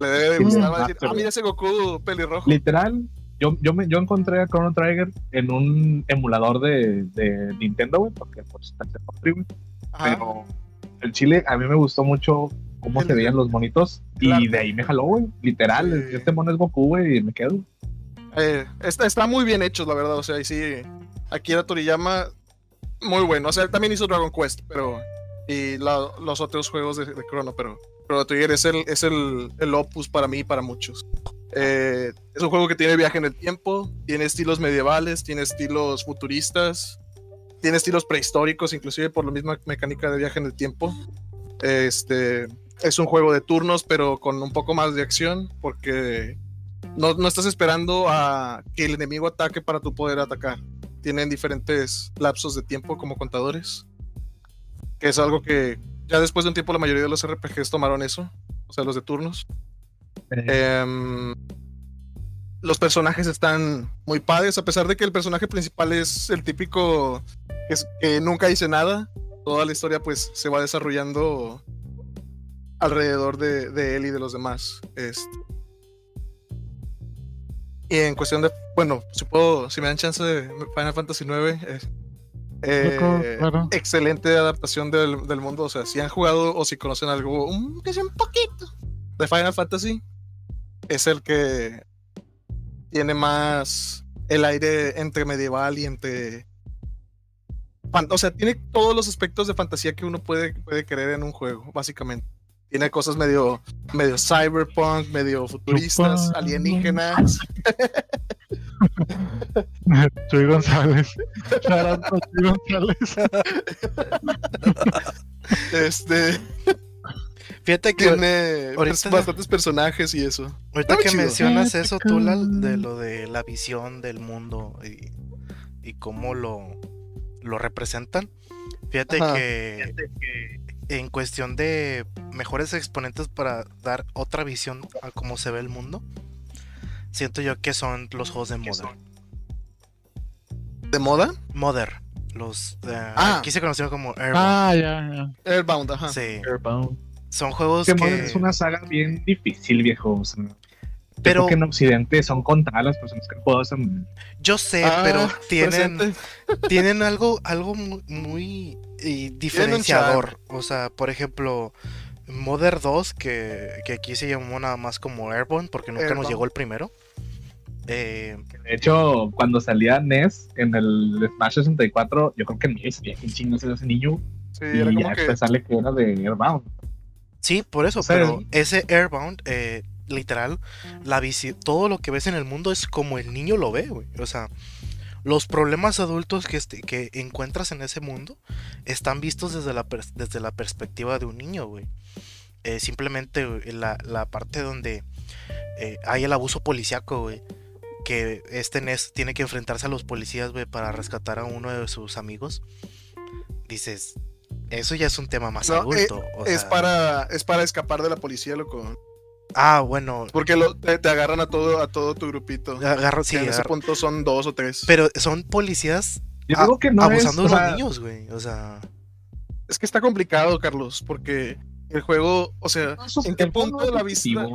le debe de Sí, gustar. Va a ah, decir, ah, mira ese Goku pelirrojo. Literal, yo, yo, me, yo encontré a Chrono Trigger en un emulador de, de Nintendo, güey, porque pues está en. Pero el chile a mí me gustó mucho cómo El- se veían los monitos el y de ahí me jaló, güey. Literal, Sí. este mono es Goku, güey, y me quedo. Eh, está, muy bien hecho, la verdad. O sea, y sí, Akira Toriyama, muy bueno. O sea, él también hizo Dragon Quest, pero. Y los otros juegos de, de Chrono, pero Chrono Trigger es el, es el, el opus para mí y para muchos. Eh, es un juego que tiene viaje en el tiempo, tiene estilos medievales, tiene estilos futuristas, tiene estilos prehistóricos, inclusive por la misma mecánica de viaje en el tiempo. Este es un juego de turnos, pero con un poco más de acción, porque no, no estás esperando a que el enemigo ataque para tu poder atacar. Tienen diferentes lapsos de tiempo como contadores. Que es algo que ya después de un tiempo la mayoría de los RPGs tomaron eso. O sea, los de turnos. Eh, Em, los personajes están muy padres, a pesar de que el personaje principal es el típico que, es- que nunca dice nada. Toda la historia pues se va desarrollando alrededor de, de él y de los demás. Este. Y en cuestión de, bueno, si puedo, si me dan chance de Final Fantasy IX, es- eh, claro. excelente adaptación del, del mundo. O sea, si han jugado o si conocen algo, un, poquito de Final Fantasy, es el que tiene más el aire entre medieval y entre. O sea, tiene todos los aspectos de fantasía que uno puede, puede querer en un juego, básicamente. Tiene cosas medio, medio cyberpunk, medio futuristas, alienígenas. Chuy González. Chuy González. Este Fíjate que tiene ahorita- pers- bastantes personajes y eso. ahorita que chido. mencionas eso, tú, Lal, de lo de la visión del mundo y, y cómo lo, lo representan. Fíjate Ajá. que en cuestión de mejores exponentes para dar otra visión a cómo se ve el mundo, siento yo que son los juegos de Modern. ¿De moda? Modern. Los eh, Ah. aquí se conocieron como Airbound. Ah, ya, ya. Airbound, ajá. sí, Airbound. son juegos Que que, es una saga bien difícil, viejo. O sea, pero que en Occidente son contadas las personas que han jugado esa madre. yo sé, Ah, pero tienen presente. tienen algo, algo mu- muy, eh, diferenciador. O sea, por ejemplo, Modern 2, que, que aquí se llamó nada más como Airborne, porque nunca nos llegó el primero. Eh, De hecho, cuando salía NES en el Smash 64, yo creo que ni sabía quién chingos era ese niño. Sí, Y era ya como que sale que era de Airbound. sí, por eso, O sea, pero ese Airbound, eh, literal, la visi- todo lo que ves en el mundo es como el niño lo ve, güey. O sea, los problemas adultos que, este- que encuentras en ese mundo están vistos desde la, pers- desde la perspectiva de un niño, güey. Eh, simplemente güey, la, la parte donde eh, hay el abuso policíaco, güey. Que este Ness tiene que enfrentarse a los policías, güey, para rescatar a uno de sus amigos. Dices, eso ya es un tema más No, adulto. o es para es para escapar de la policía, loco. Ah, bueno. Porque lo, te, te agarran a todo a todo tu grupito. Agarro, sí, en ese punto son dos o tres. Pero son policías Yo digo que no abusando es, de los sea, niños, güey. O sea, Es que está complicado, Carlos, porque el juego, o sea, no, ¿en qué punto no es la vista-.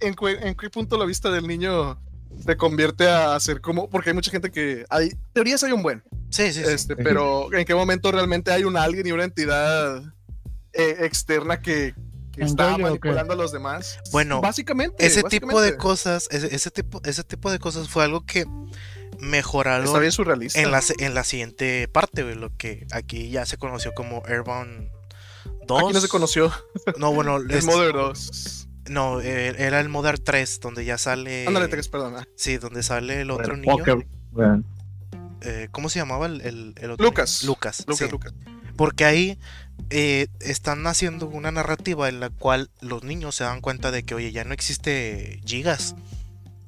¿en, qué punto la vista del niño se convierte a ser como, porque hay mucha gente que hay teorías hay un buen, sí, sí, sí. este, Sí. pero ¿en qué momento realmente hay un alguien y una entidad eh, externa que, que ¿En está manipulando a los demás? Bueno, básicamente, ese tipo de básicamente. cosas, ese, ese tipo, ese tipo de cosas fue algo que mejoraron está bien surrealista. en la, en la siguiente parte, güey, lo que aquí ya se conoció como Airbound 2. Aquí no se conoció No, bueno, el es- Mother 2. no, eh, era el Modern 3, donde ya sale. Ándale, tres, perdona. Sí, donde sale el otro el niño. póker, güey. eh, ¿Cómo se llamaba el, el- el otro? Lucas. niño? Lucas. Lucas, sí. Lucas. Porque ahí eh, están haciendo una narrativa en la cual los niños se dan cuenta de que, oye, ya no existe gigas.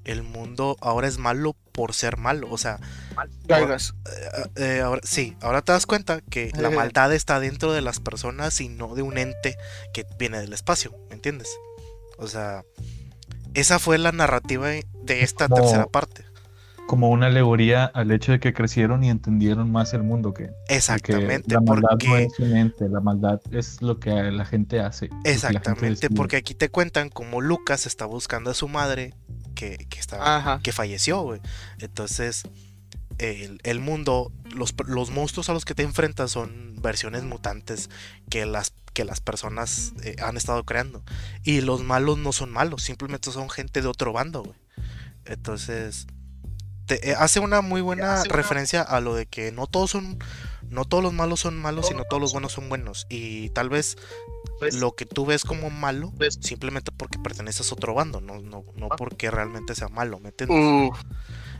El mundo ahora es malo por ser malo. O sea, Gaigas. eh, eh, ahora, sí, ahora te das cuenta que la maldad está dentro de las personas y no de un ente que viene del espacio, ¿me entiendes? O sea, esa fue la narrativa de esta tercera parte. Como una alegoría al hecho de que crecieron y entendieron más el mundo que, de que Exactamente, la maldad no porque es un ente, la maldad es lo que la gente hace. gente exactamente, porque aquí te cuentan cómo Lucas está buscando a su madre que, que estaba Ajá. que falleció, güey. Entonces, el, el mundo, los, los monstruos a los que te enfrentas son versiones mutantes que las, que las personas eh, han estado creando. Y los malos no son malos, simplemente son gente de otro bando, güey. Entonces, te, eh, hace una muy buena una- referencia a lo de que no todos son, no todos los malos son malos, sino todos los buenos son buenos. Y tal vez lo que tú ves como malo, simplemente porque perteneces a otro bando, no, no, no porque realmente sea malo, ¿me entiendes? Uh,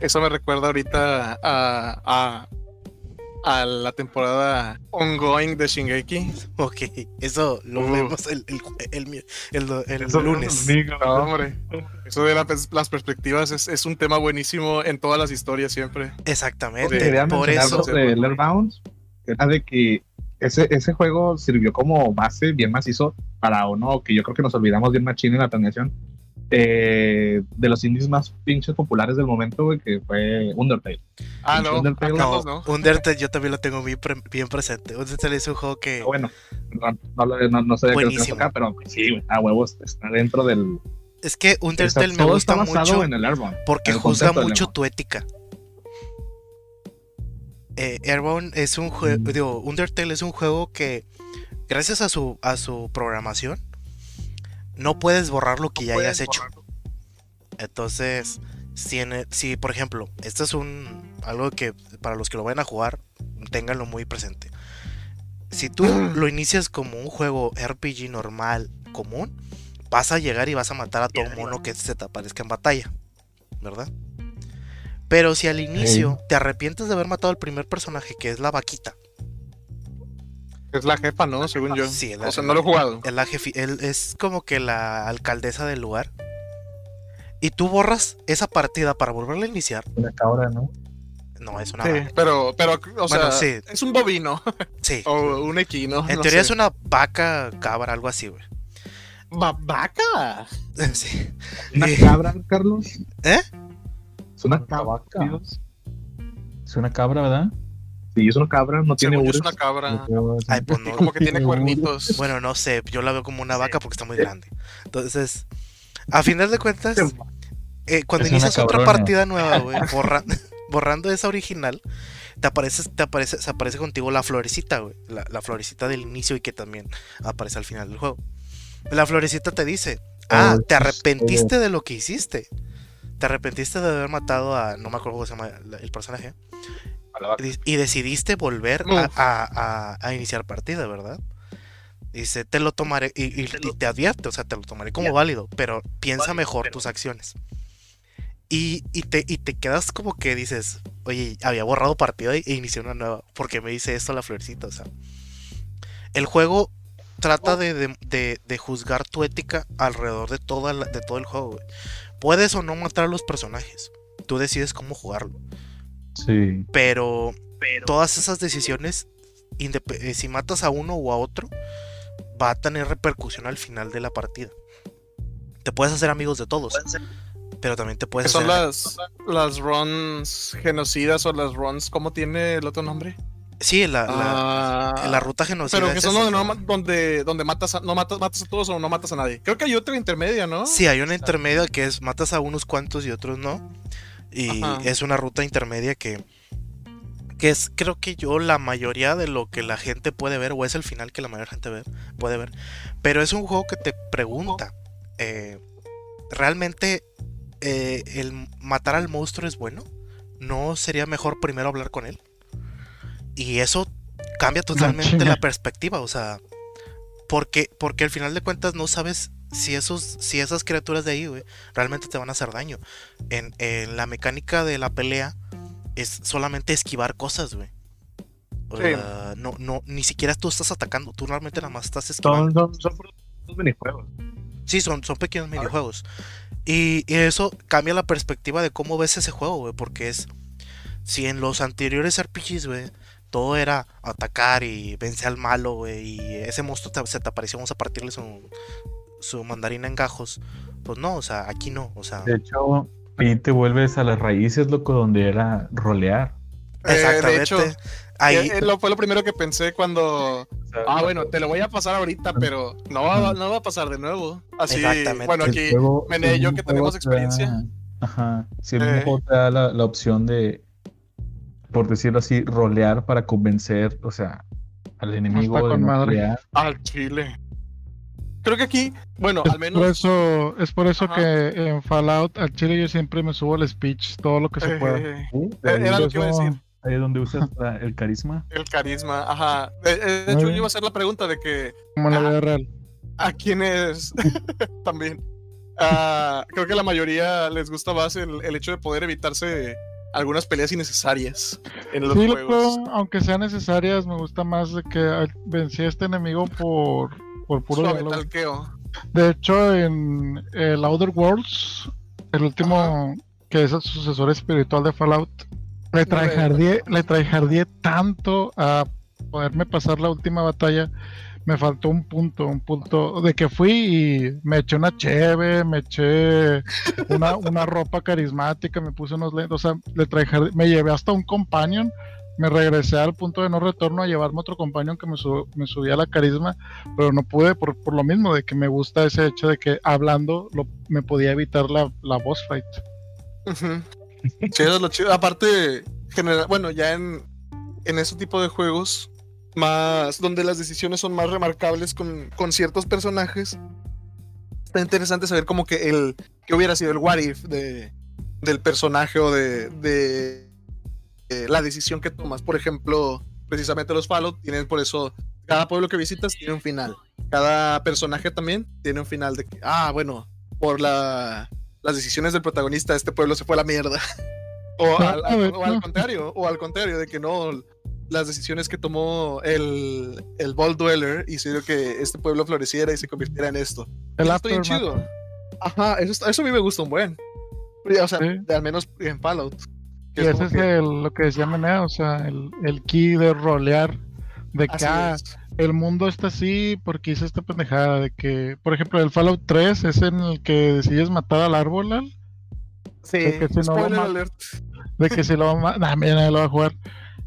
eso me recuerda ahorita a, a, a la temporada ongoing de Shingeki. Ok, eso lo Uh. vemos el, el, el, el- el Eso lunes. No, hombre. Eso de la las perspectivas es, es un tema buenísimo en todas las historias siempre. Exactamente, por eso. de que era de que ese, ese juego sirvió como base bien macizo para uno que yo creo que nos olvidamos bien machín en la planeación, eh, de los indies más pinches populares del momento, güey, que fue Undertale. Ah, no. Undertale, No. Undertale yo también lo tengo bien, pre- bien presente. Undertale es un juego que... Pero bueno, no, no, no, sé de qué Buenísimo. acá, pero sí, güey, a huevos está dentro del. Es que Undertale me gusta mucho en el Airborne. porque el juzga mucho tu ética. Eh, Airborne es un juego, Mm. digo, Undertale es un juego que gracias a su a su programación no puedes borrar lo que ya hayas hecho. Entonces, si, en el- si por ejemplo, esto es un algo que para los que lo vayan a jugar, ténganlo muy presente. Si tú lo inicias como un juego RPG normal, común, vas a llegar y vas a matar a todo mono que se te aparezca en batalla, ¿verdad? Pero si al inicio te arrepientes de haber matado al primer personaje, que es la vaquita, Es la jefa, ¿no? Según yo. Sí, es o la- sea, no lo he jugado. el jefi- él es como que la alcaldesa del lugar, y tú borras esa partida para volverla a iniciar, Una cabra, ¿no? no es una Sí, vaca. pero, pero, o Bueno, sea, sí. es un bovino Sí. o un equino. En no teoría sé. es una vaca, cabra, algo así, güey. Va- vaca. Sí. ¿Una cabra, Carlos? ¿Eh? Es una cabra. Es una cabra, ¿verdad? Sí, es una cabra, no tiene es una cabra. Ay, pues Y no. como que tiene cuernitos. Bueno, no sé, yo la veo como una vaca porque está muy grande. Entonces, a final de cuentas, eh, cuando Es inicias otra partida nueva, güey, borra- borrando esa original, te aparece, te aparece, se aparece contigo la florecita, güey. La, la florecita del inicio y que también aparece al final del juego. La florecita te dice, ah, Oh, te arrepentiste de lo que hiciste. Te arrepentiste de haber matado a, no me acuerdo cómo se llama la- el personaje. Y y decidiste volver a, a- a- a iniciar partida, ¿verdad? Dice, te lo tomaré, y, y- y te advierte, o sea, te lo tomaré como válido, pero piensa mejor tus acciones. Y, y te, y te quedas como que dices, oye, había borrado partida e inicié una nueva, porque me dice esto la florecita, o sea. El juego trata de, de- de- de juzgar tu ética alrededor de, toda la- de todo el juego. güey. Puedes o no matar a los personajes, tú decides cómo jugarlo Sí. pero, todas esas decisiones, eh, si matas a uno o a otro, va a tener repercusión al final de la partida. Te puedes hacer amigos de todos, pero también te Que puedes son hacer... las, las runs genocidas o las runs, ¿cómo tiene el otro nombre? Sí, la, la, Ah, la ruta genocida. Pero que es son donde, no donde, donde matas, a, no matas, matas a todos o no matas a nadie. Creo que hay otra intermedia, ¿no? Sí, hay una intermedia que es matas a unos cuantos y otros no. Y Ajá. es una ruta intermedia que, que es, creo que yo, la mayoría de lo que la gente puede ver, o es el final que la mayor gente ve, puede ver. Pero es un juego que te pregunta, eh, ¿realmente eh, el matar al monstruo es bueno? ¿No sería mejor primero hablar con él? Y eso cambia totalmente la perspectiva, o sea, porque, porque al final de cuentas no sabes si esos, si esas criaturas de ahí, güey, realmente te van a hacer daño. En, en la mecánica de la pelea es solamente esquivar cosas, güey. Sí. no, no, ni siquiera tú estás atacando, tú realmente nada más estás esquivando. Son, son, son minijuegos. Sí, son, son pequeños minijuegos. Y, y eso cambia la perspectiva de cómo ves ese juego, güey. Porque es. Si en los anteriores RPGs, güey, todo era atacar y vencer al malo, güey. Y ese monstruo te- se te apareció, vamos a partirle su, su mandarina en gajos. Pues no, o sea, aquí no. O sea, De hecho, ahí te vuelves a las raíces, loco, donde era rolear. Eh, exactamente. de hecho, ahí, eh, eh, lo, fue lo primero que pensé cuando. Ah, bueno, te lo voy a pasar ahorita, pero no va, no va a pasar de nuevo. Así, Exactamente. bueno, aquí. juego- Mene, el yo que tenemos da- experiencia. Ajá. Si el Eh. mismo juego te da la, la opción de, por decirlo así, rolear para convencer, o sea, al enemigo Está de con madre. Al chile. Creo que aquí, bueno, Es al menos. por eso, es por eso Ajá. que en Fallout al chile yo siempre me subo el speech, todo lo que se eh, pueda. eh, Sí, era ahí lo que iba a decir. Ahí es donde usas el carisma. el carisma, ajá. De, hecho, yo iba a hacer la pregunta de que Como en la Ah. vida real. a quienes también. ah, creo que a la mayoría les gusta más el, el hecho de poder evitarse algunas peleas innecesarias en los Sí, lo juegos. aunque sean necesarias, me gusta más de que ah, vencí a este enemigo por, por puro Suave talqueo. De hecho, en el Outer Worlds, el último que es el sucesor espiritual de Fallout, le tryhardé, le tryhardé tanto a poderme pasar la última batalla, me faltó un punto, un punto de que fui y me eché una cheve, me eché una, una ropa carismática, me puse unos lentes, o sea, le traje, me llevé hasta un companion, me regresé al punto de no retorno a llevarme otro companion que me, me subía la carisma, pero no pude por, por, lo mismo, de que me gusta ese hecho de que hablando me podía evitar la, la boss fight. chido, lo chido. Aparte, bueno, ya en, en ese tipo de juegos, más donde las decisiones son más remarcables con, con ciertos personajes, está interesante saber como que el que hubiera sido el what if de, del personaje o de, de, la decisión que tomas. Por ejemplo, precisamente los Fallout tienen por eso cada pueblo que visitas tiene un final. Cada personaje también tiene un final de que, ah, bueno, por la, las decisiones del protagonista, este pueblo se fue a la mierda. o, al, o, al, contrario, o al contrario, de que no, las decisiones que tomó el, el Ball Dweller hicieron que este pueblo floreciera y se convirtiera en esto. El estoy chido. Ajá, eso, eso a mí me gusta un buen. O sea, al menos en Fallout. Y ese es lo que decía Menea, o sea, el, el key de rolear, de que ah, el mundo está así porque hice esta pendejada, de que, por ejemplo, el Fallout 3 es en el que decides matar al árbol, Sí, de que si spoiler no alert. De que si lo... Nah, mira, lo va a jugar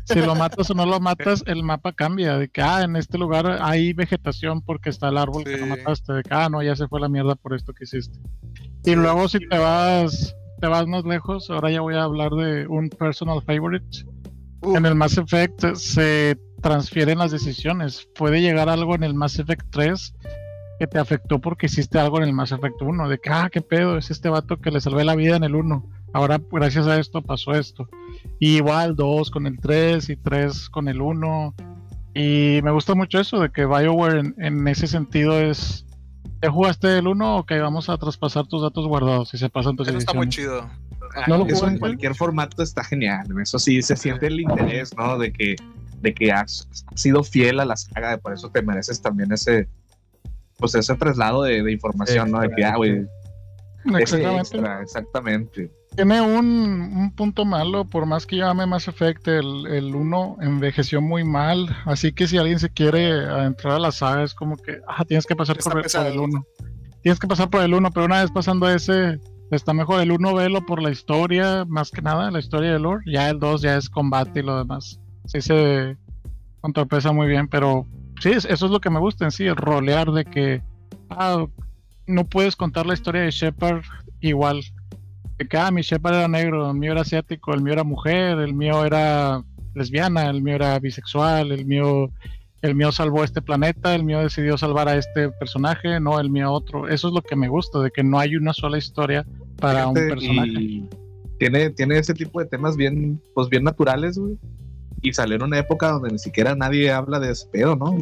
si lo matas o no lo matas, el mapa cambia. De que, ah, en este lugar hay vegetación porque está el árbol que no mataste. De que, ah, no, ya se fue la mierda por esto que hiciste. Y luego, si te vas, te vas más lejos, ahora ya voy a hablar de un personal favorite. En el Mass Effect se transfieren las decisiones. Puede llegar algo en el Mass Effect 3 que te afectó porque hiciste algo en el Mass Effect 1. De que, ah, qué pedo, es este vato que le salvé la vida en el 1 Ahora, gracias a esto, pasó esto. Y igual, dos con el 3 y tres con el 1. Y me gusta mucho eso, de que BioWare en, ese sentido es. ¿Ya jugaste el 1? Ok, vamos a traspasar tus datos guardados y se pasan tus Eso está muy chido. no eso en cualquier formato está genial. Eso sí, se siente el interés, ¿no? De que, de que has, sido fiel a la saga, por eso te mereces también ese, pues ese traslado de, información, ¿no? De que, ah, güey. Exactamente. exactamente tiene un, punto malo, por más que llame Mass Effect, el, el 1 envejeció muy mal, así que si alguien se quiere entrar a la saga es como que, ah, tienes que pasar por, el 1. Tienes que pasar por el 1, pero una vez pasando ese, está mejor el 1 velo por la historia, más que nada, la historia de lore, ya el 2 ya es combate y lo demás. Sí se contrapesa muy bien, pero sí, eso es lo que me gusta en sí, el rolear de que, ah, no puedes contar la historia de Shepard igual que ah, mi Shepard era negro, el mío era asiático, el mío era mujer, el mío era lesbiana, el mío era bisexual, el mío, el mío salvó este planeta, el mío decidió salvar a este personaje, no el mío otro. Eso es lo que me gusta, de que no hay una sola historia para un personaje. tiene, tiene ese tipo de temas bien, pues bien naturales, güey. Y salió en una época donde ni siquiera nadie habla de ese pedo, ¿no?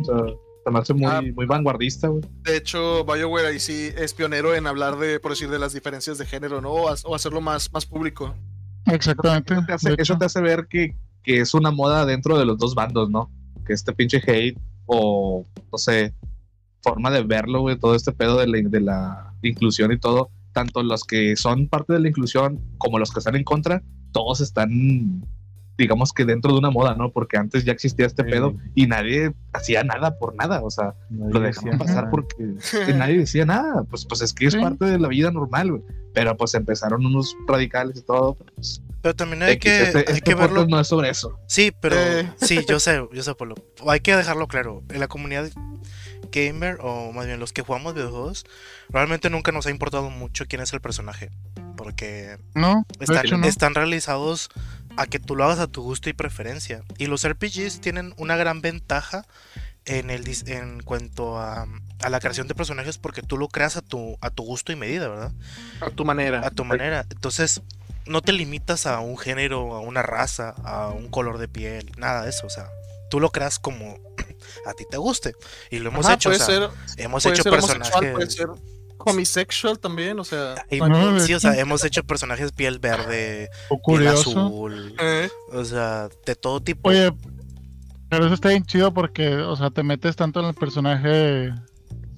Se me hace muy, ah. muy vanguardista, güey. De hecho, BioWare ahí sí es pionero en hablar de, por decir, de las diferencias de género, ¿no? O, hacerlo más, más público. Exactamente. Eso te hace, ver que, que, es una moda dentro de los dos bandos, ¿no? Que este pinche hate o, no sé, forma de verlo, güey, todo este pedo de la, de la inclusión y todo, tanto los que son parte de la inclusión como los que están en contra, todos están digamos que dentro de una moda, ¿no? Porque antes ya existía este pedo y nadie hacía nada por nada, o sea, lo dejaban pasar porque nadie decía nada, pues, pues es que es parte de la vida normal, güey. Pero pues empezaron unos radicales y todo, pues, pero también hay que, este, hay este que verlo. No es sobre eso. Sí, pero eh. sí, yo sé, yo sé, Polo. Hay que dejarlo claro. En la comunidad gamer, o más bien los que jugamos videojuegos, realmente nunca nos ha importado mucho quién es el personaje. Porque no, están, están realizados a que tú lo hagas a tu gusto y preferencia. Y los RPGs tienen una gran ventaja en, el, en cuanto a, a, la creación de personajes porque tú lo creas a tu, a tu gusto y medida, ¿verdad? A tu manera. A tu manera. Entonces, no te limitas a un género, a una raza, a un color de piel, nada de eso. O sea, tú lo creas como a ti te guste. Y lo hemos hecho. hemos hecho personajes homosexual también, o sea. sí, o sea, hemos hecho personajes piel verde, piel azul, eh. o sea, de todo tipo. Oye, pero eso está bien chido porque, o sea, te metes tanto en el personaje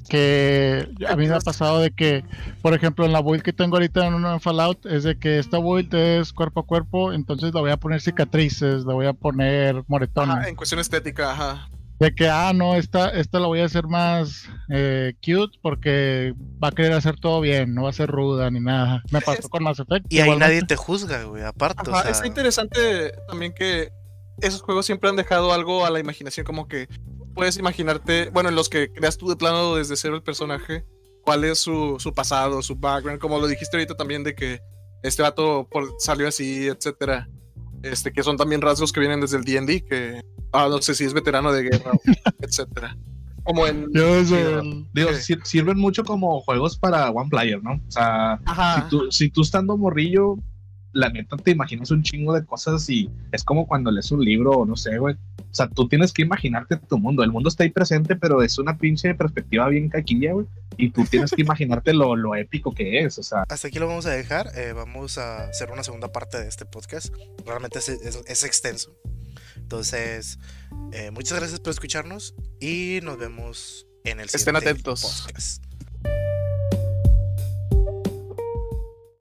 que a mí me ha pasado de que, por ejemplo, en la build que tengo ahorita en un Fallout es de que esta build es cuerpo a cuerpo, entonces le voy a poner cicatrices, le voy a poner moretones. en cuestión estética, ajá. de que, ah, no, esta, esta la voy a hacer más eh, cute porque va a querer hacer todo bien, no va a ser ruda ni nada. Me pasó con Mass Effect. Y ahí nadie te juzga, güey, aparte. o sea... Es interesante también que esos juegos siempre han dejado algo a la imaginación, como que puedes imaginarte, bueno, en los que creas tú de plano desde cero el personaje, cuál es su, su pasado, su background, como lo dijiste ahorita también de que este vato salió así, etcétera. Este, que son también rasgos que vienen desde el D&D, que ah, no sé si es veterano de guerra, etcétera. Como en... digo, sirven mucho como juegos para one player, ¿no? O sea, si tú, si tú estando morrillo la neta te imaginas un chingo de cosas y es como cuando lees un libro o no sé, güey. O sea, tú tienes que imaginarte tu mundo. El mundo está ahí presente, pero es una pinche perspectiva bien caquilla, güey. Y tú tienes que imaginarte lo, lo, épico que es, o sea. Hasta aquí lo vamos a dejar. Eh, vamos a hacer una segunda parte de este podcast. Realmente es, es, extenso. Entonces, eh, muchas gracias por escucharnos y nos vemos en el siguiente Estén atentos.